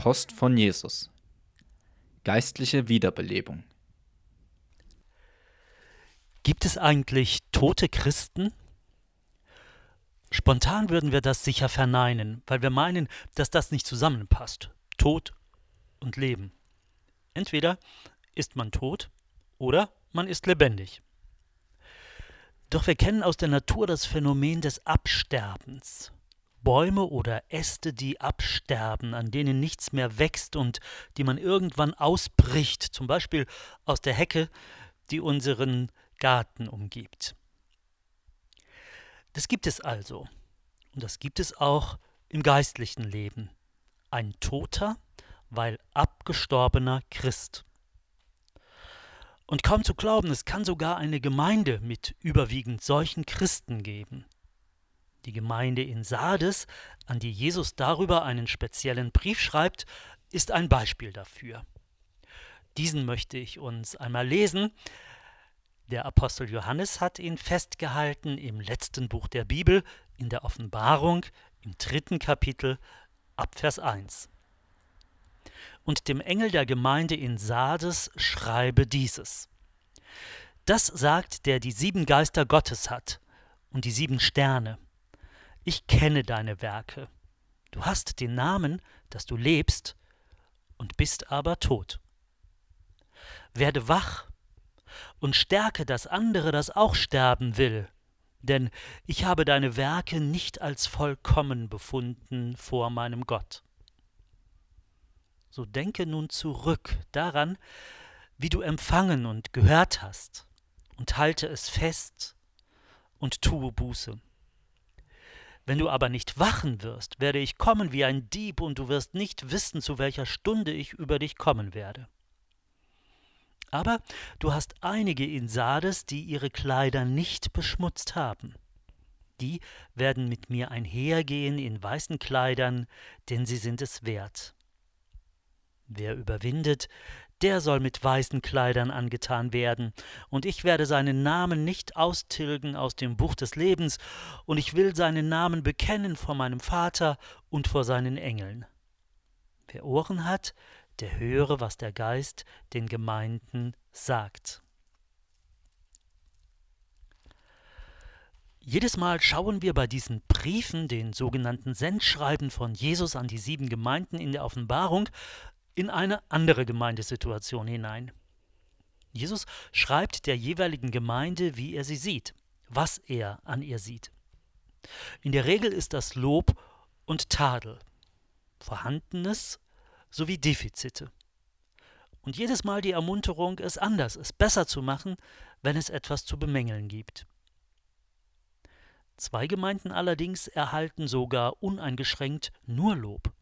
Post von Jesus. Geistliche Wiederbelebung. Gibt es eigentlich tote Christen? Spontan würden wir das sicher verneinen, weil wir meinen, dass das nicht zusammenpasst. Tod und Leben. Entweder ist man tot oder man ist lebendig. Doch wir kennen aus der Natur das Phänomen des Absterbens. Bäume oder Äste, die absterben, an denen nichts mehr wächst und die man irgendwann ausbricht, zum Beispiel aus der Hecke, die unseren Garten umgibt. Das gibt es also. Und das gibt es auch im geistlichen Leben. Ein toter, weil abgestorbener Christ. Und kaum zu glauben, es kann sogar eine Gemeinde mit überwiegend solchen Christen geben. Die Gemeinde in Sardes, an die Jesus darüber einen speziellen Brief schreibt, ist ein Beispiel dafür. Diesen möchte ich uns einmal lesen. Der Apostel Johannes hat ihn festgehalten im letzten Buch der Bibel, in der Offenbarung, im dritten Kapitel, ab Vers 1 und dem Engel der Gemeinde in Sardes schreibe dieses. Das sagt, der die sieben Geister Gottes hat und die sieben Sterne. Ich kenne deine Werke. Du hast den Namen, dass du lebst und bist aber tot. Werde wach und stärke das andere, das auch sterben will, denn ich habe deine Werke nicht als vollkommen befunden vor meinem Gott. So denke nun zurück daran, wie du empfangen und gehört hast, und halte es fest und tue Buße. Wenn du aber nicht wachen wirst, werde ich kommen wie ein Dieb, und du wirst nicht wissen, zu welcher Stunde ich über dich kommen werde. Aber du hast einige in Sardes, die ihre Kleider nicht beschmutzt haben. Die werden mit mir einhergehen in weißen Kleidern, denn sie sind es wert. Wer überwindet, der soll mit weißen Kleidern angetan werden, und ich werde seinen Namen nicht austilgen aus dem Buch des Lebens, und ich will seinen Namen bekennen vor meinem Vater und vor seinen Engeln. Wer Ohren hat, der höre, was der Geist den Gemeinden sagt. Jedes Mal schauen wir bei diesen Briefen, den sogenannten Sendschreiben von Jesus an die sieben Gemeinden in der Offenbarung, in eine andere Gemeindesituation hinein. Jesus schreibt der jeweiligen Gemeinde, wie er sie sieht, was er an ihr sieht. In der Regel ist das Lob und Tadel, Vorhandenes sowie Defizite. Und jedes Mal die Ermunterung, es anders, es besser zu machen, wenn es etwas zu bemängeln gibt. Zwei Gemeinden allerdings erhalten sogar uneingeschränkt nur Lob.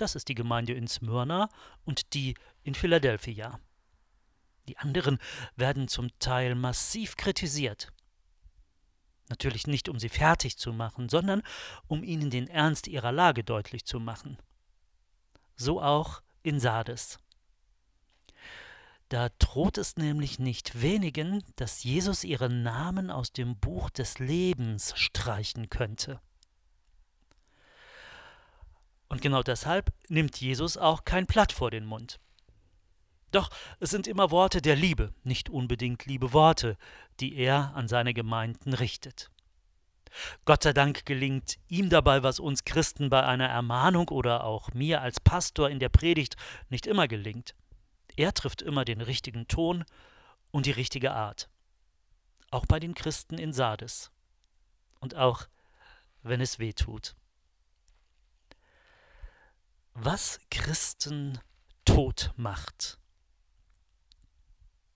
Das ist die Gemeinde in Smyrna und die in Philadelphia. Die anderen werden zum Teil massiv kritisiert. Natürlich nicht, um sie fertig zu machen, sondern um ihnen den Ernst ihrer Lage deutlich zu machen. So auch in Sardes. Da droht es nämlich nicht wenigen, dass Jesus ihren Namen aus dem Buch des Lebens streichen könnte. Und genau deshalb nimmt Jesus auch kein Blatt vor den Mund. Doch es sind immer Worte der Liebe, nicht unbedingt liebe Worte, die er an seine Gemeinden richtet. Gott sei Dank gelingt ihm dabei, was uns Christen bei einer Ermahnung oder auch mir als Pastor in der Predigt nicht immer gelingt. Er trifft immer den richtigen Ton und die richtige Art. Auch bei den Christen in Sardes. Und auch wenn es weh tut was Christen tot macht.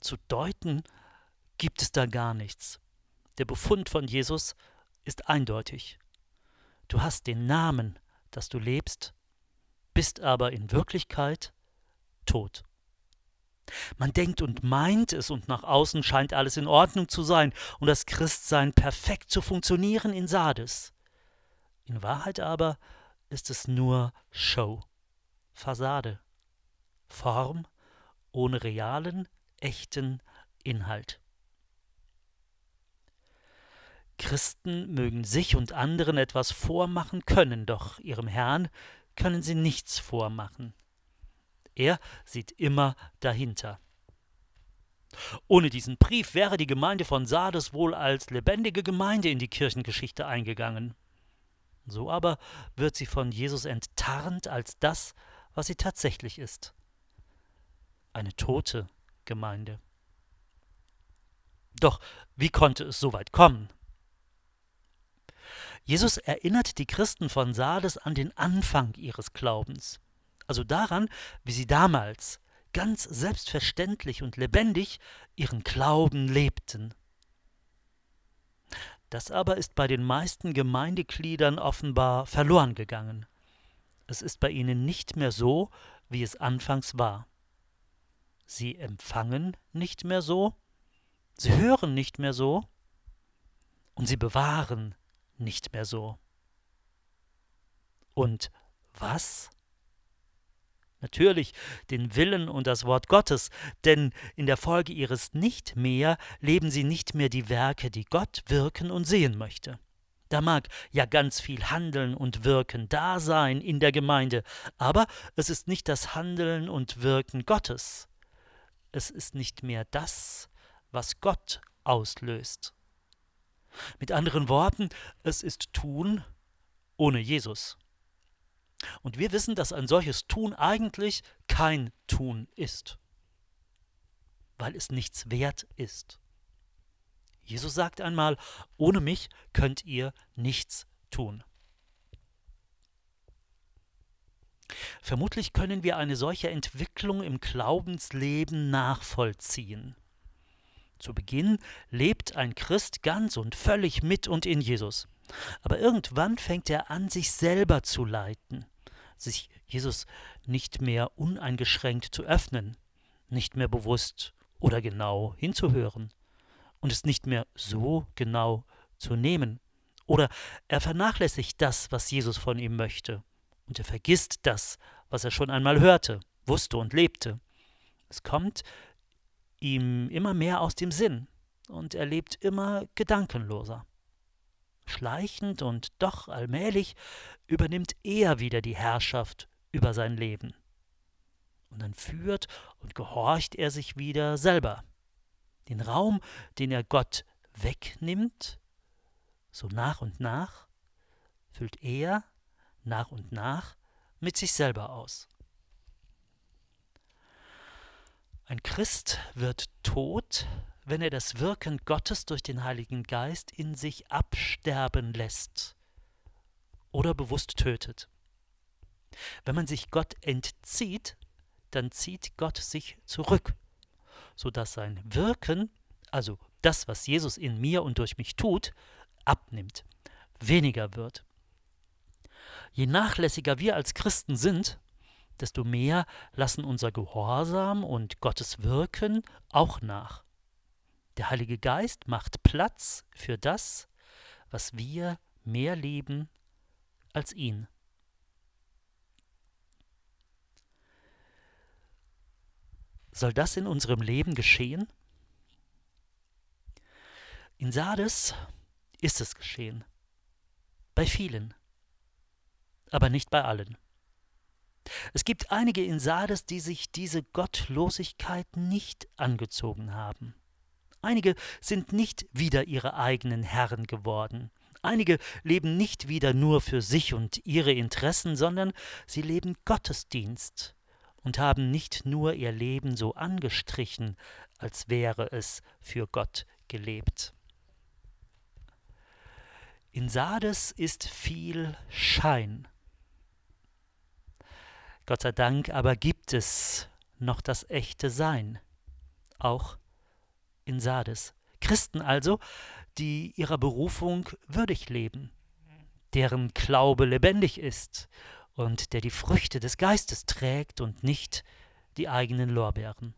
Zu deuten gibt es da gar nichts. Der Befund von Jesus ist eindeutig. Du hast den Namen, dass du lebst, bist aber in Wirklichkeit tot. Man denkt und meint es und nach außen scheint alles in Ordnung zu sein und das Christsein perfekt zu funktionieren in Sardes. In Wahrheit aber ist es nur Show, Fassade, Form ohne realen, echten Inhalt. Christen mögen sich und anderen etwas vormachen können, doch ihrem Herrn können sie nichts vormachen. Er sieht immer dahinter. Ohne diesen Brief wäre die Gemeinde von Sardes wohl als lebendige Gemeinde in die Kirchengeschichte eingegangen. So aber wird sie von Jesus enttarnt als das, was sie tatsächlich ist. Eine tote Gemeinde. Doch wie konnte es so weit kommen? Jesus erinnert die Christen von Sardes an den Anfang ihres Glaubens, also daran, wie sie damals ganz selbstverständlich und lebendig ihren Glauben lebten. Das aber ist bei den meisten Gemeindegliedern offenbar verloren gegangen. Es ist bei ihnen nicht mehr so, wie es anfangs war. Sie empfangen nicht mehr so, sie hören nicht mehr so und sie bewahren nicht mehr so. Und was? Natürlich den Willen und das Wort Gottes, denn in der Folge ihres Nicht mehr leben sie nicht mehr die Werke, die Gott wirken und sehen möchte. Da mag ja ganz viel Handeln und Wirken da sein in der Gemeinde, aber es ist nicht das Handeln und Wirken Gottes. Es ist nicht mehr das, was Gott auslöst. Mit anderen Worten, es ist Tun ohne Jesus. Und wir wissen, dass ein solches Tun eigentlich kein Tun ist, weil es nichts wert ist. Jesus sagt einmal, ohne mich könnt ihr nichts tun. Vermutlich können wir eine solche Entwicklung im Glaubensleben nachvollziehen. Zu Beginn lebt ein Christ ganz und völlig mit und in Jesus. Aber irgendwann fängt er an, sich selber zu leiten, sich Jesus nicht mehr uneingeschränkt zu öffnen, nicht mehr bewusst oder genau hinzuhören und es nicht mehr so genau zu nehmen. Oder er vernachlässigt das, was Jesus von ihm möchte, und er vergisst das, was er schon einmal hörte, wusste und lebte. Es kommt ihm immer mehr aus dem Sinn und er lebt immer gedankenloser. Schleichend und doch allmählich übernimmt er wieder die Herrschaft über sein Leben. Und dann führt und gehorcht er sich wieder selber. Den Raum, den er Gott wegnimmt, so nach und nach, füllt er nach und nach mit sich selber aus. Ein Christ wird tot, wenn er das Wirken Gottes durch den Heiligen Geist in sich absterben lässt oder bewusst tötet. Wenn man sich Gott entzieht, dann zieht Gott sich zurück, so dass sein Wirken, also das, was Jesus in mir und durch mich tut, abnimmt, weniger wird. Je nachlässiger wir als Christen sind, desto mehr lassen unser Gehorsam und Gottes Wirken auch nach. Der Heilige Geist macht Platz für das, was wir mehr lieben als ihn. Soll das in unserem Leben geschehen? In Sardes ist es geschehen. Bei vielen, aber nicht bei allen. Es gibt einige in Sardes, die sich diese Gottlosigkeit nicht angezogen haben. Einige sind nicht wieder ihre eigenen Herren geworden. Einige leben nicht wieder nur für sich und ihre Interessen, sondern sie leben Gottesdienst und haben nicht nur ihr Leben so angestrichen, als wäre es für Gott gelebt. In Sardes ist viel Schein Gott sei Dank aber gibt es noch das echte Sein, auch in Sardes. Christen also, die ihrer Berufung würdig leben, deren Glaube lebendig ist und der die Früchte des Geistes trägt und nicht die eigenen Lorbeeren.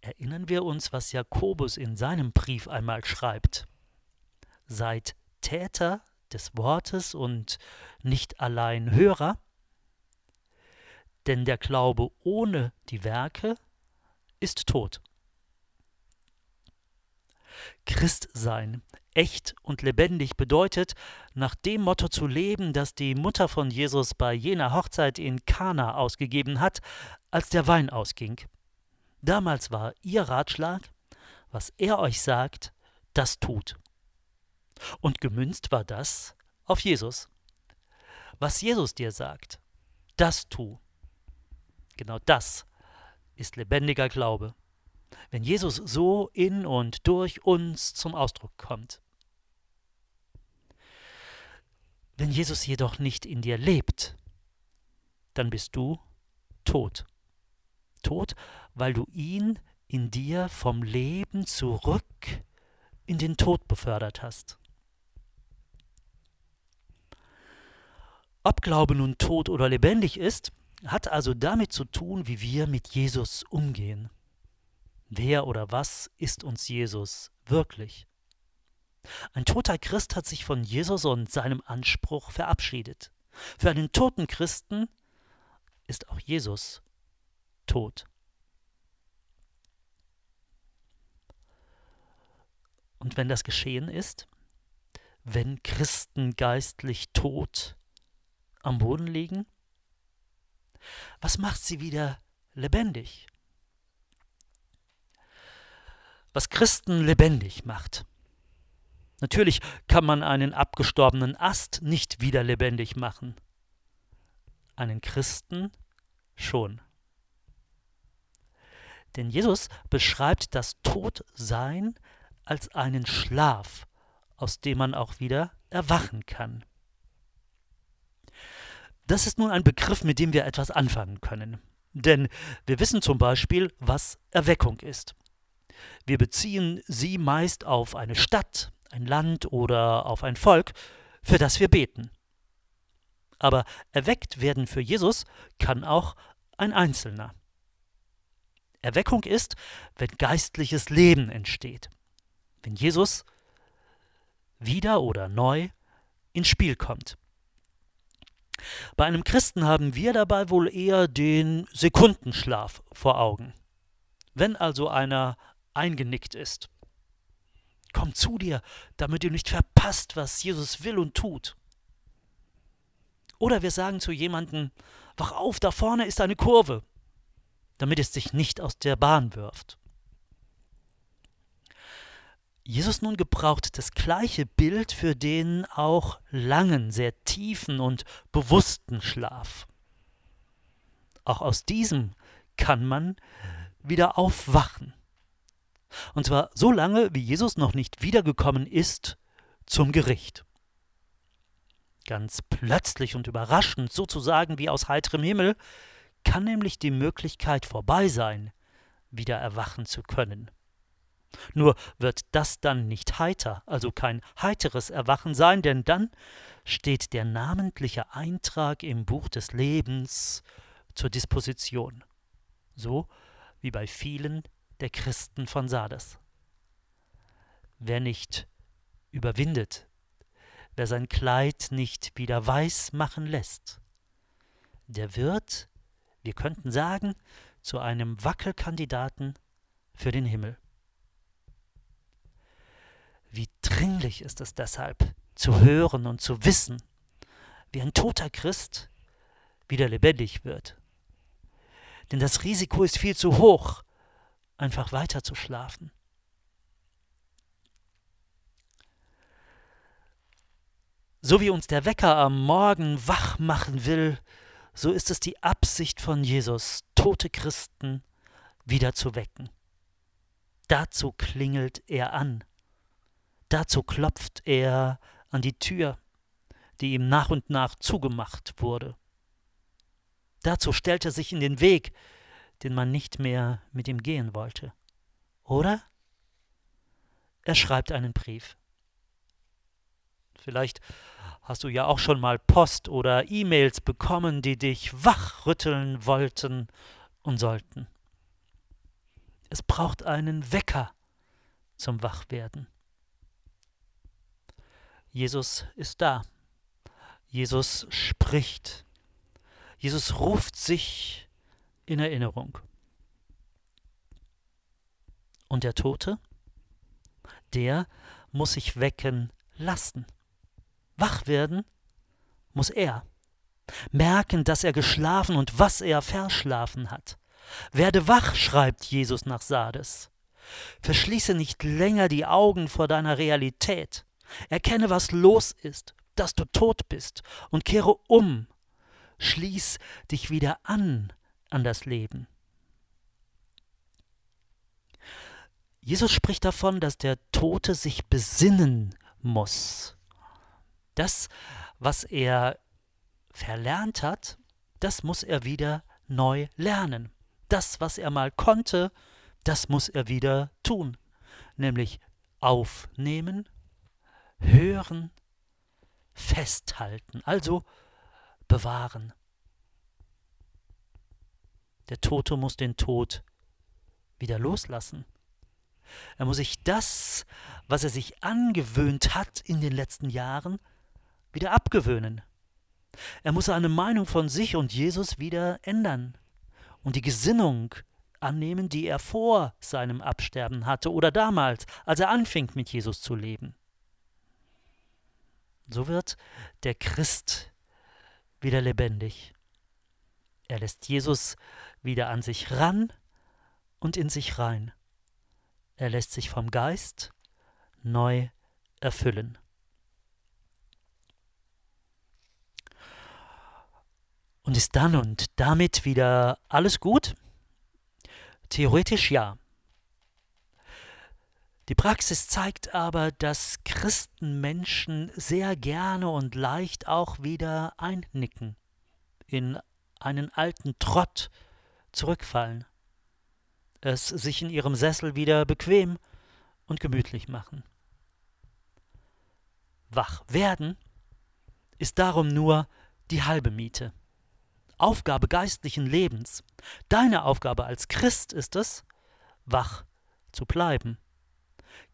Erinnern wir uns, was Jakobus in seinem Brief einmal schreibt. Seid Täter des Wortes und nicht allein Hörer, denn der Glaube ohne die Werke ist tot. Christsein Echt und lebendig bedeutet, nach dem Motto zu leben, das die Mutter von Jesus bei jener Hochzeit in Kana ausgegeben hat, als der Wein ausging. Damals war ihr Ratschlag, was er euch sagt, das tut. Und gemünzt war das auf Jesus. Was Jesus dir sagt, das tu. Genau das ist lebendiger Glaube wenn Jesus so in und durch uns zum Ausdruck kommt. Wenn Jesus jedoch nicht in dir lebt, dann bist du tot. Tot, weil du ihn in dir vom Leben zurück in den Tod befördert hast. Ob Glaube nun tot oder lebendig ist, hat also damit zu tun, wie wir mit Jesus umgehen. Wer oder was ist uns Jesus wirklich? Ein toter Christ hat sich von Jesus und seinem Anspruch verabschiedet. Für einen toten Christen ist auch Jesus tot. Und wenn das geschehen ist, wenn Christen geistlich tot am Boden liegen, was macht sie wieder lebendig? was Christen lebendig macht. Natürlich kann man einen abgestorbenen Ast nicht wieder lebendig machen. Einen Christen schon. Denn Jesus beschreibt das Todsein als einen Schlaf, aus dem man auch wieder erwachen kann. Das ist nun ein Begriff, mit dem wir etwas anfangen können. Denn wir wissen zum Beispiel, was Erweckung ist. Wir beziehen sie meist auf eine Stadt, ein Land oder auf ein Volk, für das wir beten. Aber erweckt werden für Jesus kann auch ein Einzelner. Erweckung ist, wenn geistliches Leben entsteht, wenn Jesus wieder oder neu ins Spiel kommt. Bei einem Christen haben wir dabei wohl eher den Sekundenschlaf vor Augen. Wenn also einer eingenickt ist. Komm zu dir, damit du nicht verpasst, was Jesus will und tut. Oder wir sagen zu jemandem, wach auf, da vorne ist eine Kurve, damit es dich nicht aus der Bahn wirft. Jesus nun gebraucht das gleiche Bild für den auch langen, sehr tiefen und bewussten Schlaf. Auch aus diesem kann man wieder aufwachen. Und zwar so lange, wie Jesus noch nicht wiedergekommen ist zum Gericht. Ganz plötzlich und überraschend, sozusagen wie aus heiterem Himmel, kann nämlich die Möglichkeit vorbei sein, wieder erwachen zu können. Nur wird das dann nicht heiter, also kein heiteres Erwachen sein, denn dann steht der namentliche Eintrag im Buch des Lebens zur Disposition, so wie bei vielen der Christen von Sardes. Wer nicht überwindet, wer sein Kleid nicht wieder weiß machen lässt, der wird, wir könnten sagen, zu einem Wackelkandidaten für den Himmel. Wie dringlich ist es deshalb, zu hören und zu wissen, wie ein toter Christ wieder lebendig wird. Denn das Risiko ist viel zu hoch, einfach weiter zu schlafen. So wie uns der Wecker am Morgen wach machen will, so ist es die Absicht von Jesus, tote Christen wieder zu wecken. Dazu klingelt er an. Dazu klopft er an die Tür, die ihm nach und nach zugemacht wurde. Dazu stellt er sich in den Weg, den man nicht mehr mit ihm gehen wollte. Oder? Er schreibt einen Brief. Vielleicht hast du ja auch schon mal Post oder E-Mails bekommen, die dich wachrütteln wollten und sollten. Es braucht einen Wecker zum Wachwerden. Jesus ist da. Jesus spricht. Jesus ruft sich in Erinnerung. Und der Tote? Der muss sich wecken lassen. Wach werden muss er. Merken, dass er geschlafen und was er verschlafen hat. Werde wach, schreibt Jesus nach Sardes. Verschließe nicht länger die Augen vor deiner Realität. Erkenne, was los ist, dass du tot bist, und kehre um. Schließ dich wieder an an das Leben. Jesus spricht davon, dass der Tote sich besinnen muss. Das, was er verlernt hat, das muss er wieder neu lernen. Das, was er mal konnte, das muss er wieder tun. Nämlich aufnehmen, hören, festhalten, also bewahren. Der Tote muss den Tod wieder loslassen. Er muss sich das, was er sich angewöhnt hat in den letzten Jahren, wieder abgewöhnen. Er muss seine Meinung von sich und Jesus wieder ändern und die Gesinnung annehmen, die er vor seinem Absterben hatte oder damals, als er anfing mit Jesus zu leben. So wird der Christ wieder lebendig. Er lässt Jesus wieder an sich ran und in sich rein. Er lässt sich vom Geist neu erfüllen. Und ist dann und damit wieder alles gut? Theoretisch ja. Die Praxis zeigt aber, dass Christenmenschen sehr gerne und leicht auch wieder einnicken, in einen alten Trott zurückfallen, es sich in ihrem Sessel wieder bequem und gemütlich machen. Wach werden ist darum nur die halbe Miete. Aufgabe geistlichen Lebens. Deine Aufgabe als Christ ist es, wach zu bleiben.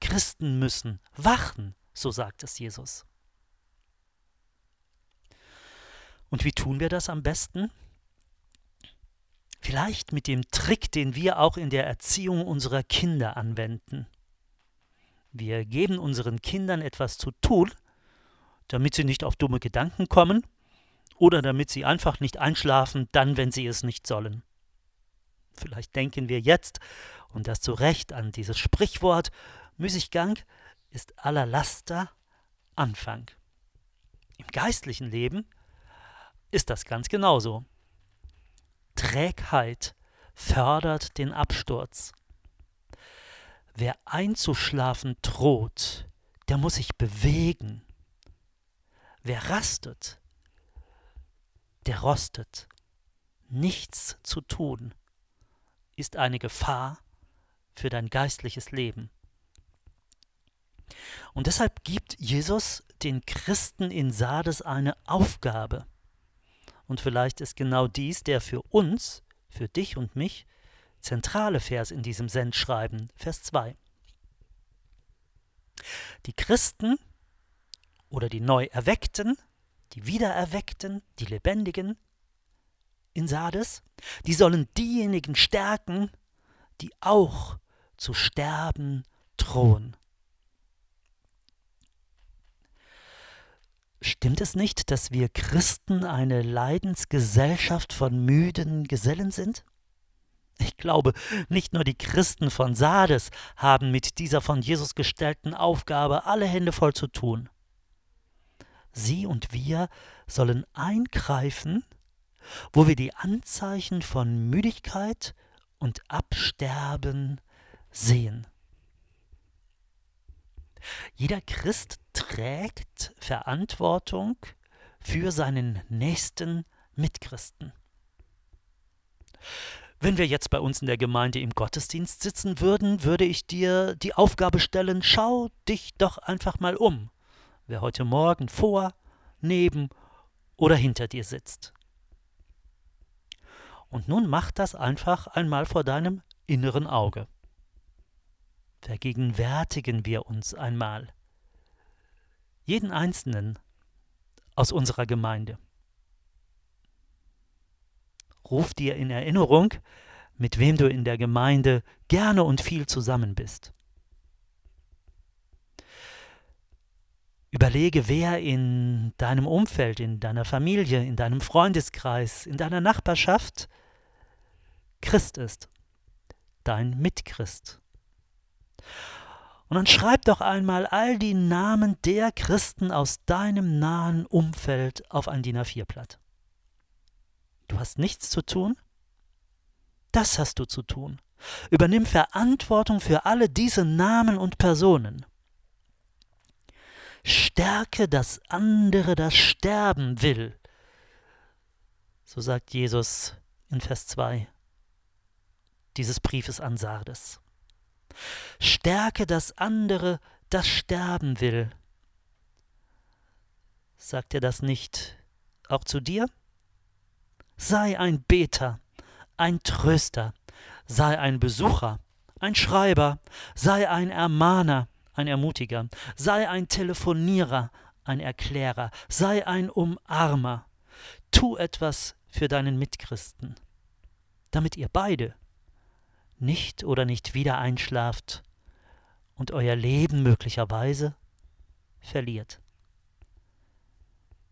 Christen müssen wachen, so sagt es Jesus. Und wie tun wir das am besten? Vielleicht mit dem Trick, den wir auch in der Erziehung unserer Kinder anwenden. Wir geben unseren Kindern etwas zu tun, damit sie nicht auf dumme Gedanken kommen oder damit sie einfach nicht einschlafen, dann, wenn sie es nicht sollen. Vielleicht denken wir jetzt, und das zu Recht, an dieses Sprichwort, Müßiggang ist aller Laster Anfang. Im geistlichen Leben ist das ganz genauso. Trägheit fördert den Absturz. Wer einzuschlafen droht, der muss sich bewegen. Wer rastet, der rostet. Nichts zu tun ist eine Gefahr für dein geistliches Leben. Und deshalb gibt Jesus den Christen in Sardes eine Aufgabe. Und vielleicht ist genau dies der für uns, für dich und mich, zentrale Vers in diesem Sendschreiben, Vers 2. Die Christen oder die Neuerweckten, die Wiedererweckten, die Lebendigen in Sardes, die sollen diejenigen stärken, die auch zu sterben drohen. Stimmt es nicht, dass wir Christen eine Leidensgesellschaft von müden Gesellen sind? Ich glaube, nicht nur die Christen von Sardes haben mit dieser von Jesus gestellten Aufgabe alle Hände voll zu tun. Sie und wir sollen eingreifen, wo wir die Anzeichen von Müdigkeit und Absterben sehen. Jeder Christ trägt Verantwortung für seinen nächsten Mitchristen. Wenn wir jetzt bei uns in der Gemeinde im Gottesdienst sitzen würden, würde ich dir die Aufgabe stellen, schau dich doch einfach mal um, wer heute Morgen vor, neben oder hinter dir sitzt. Und nun mach das einfach einmal vor deinem inneren Auge vergegenwärtigen wir uns einmal jeden Einzelnen aus unserer Gemeinde. Ruf dir in Erinnerung, mit wem du in der Gemeinde gerne und viel zusammen bist. Überlege, wer in deinem Umfeld, in deiner Familie, in deinem Freundeskreis, in deiner Nachbarschaft Christ ist, dein Mitchrist. Und dann schreib doch einmal all die Namen der Christen aus deinem nahen Umfeld auf ein DIN A4-Blatt. Du hast nichts zu tun? Das hast du zu tun. Übernimm Verantwortung für alle diese Namen und Personen. Stärke das andere, das sterben will. So sagt Jesus in Vers 2 dieses Briefes an Sardes. Stärke das andere, das sterben will. Sagt er das nicht auch zu dir? Sei ein Beter, ein Tröster, sei ein Besucher, ein Schreiber, sei ein Ermahner, ein Ermutiger, sei ein Telefonierer, ein Erklärer, sei ein Umarmer. Tu etwas für deinen Mitchristen, damit ihr beide nicht oder nicht wieder einschlaft und euer Leben möglicherweise verliert.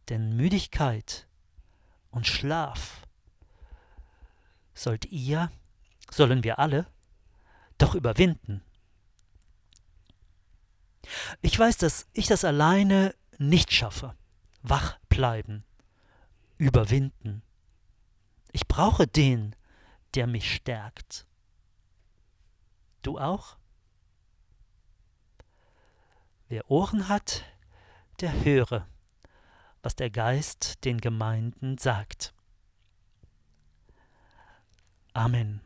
Denn Müdigkeit und Schlaf sollt ihr, sollen wir alle, doch überwinden. Ich weiß, dass ich das alleine nicht schaffe. Wach bleiben, überwinden. Ich brauche den, der mich stärkt. Du auch? Wer Ohren hat, der höre, was der Geist den Gemeinden sagt. Amen.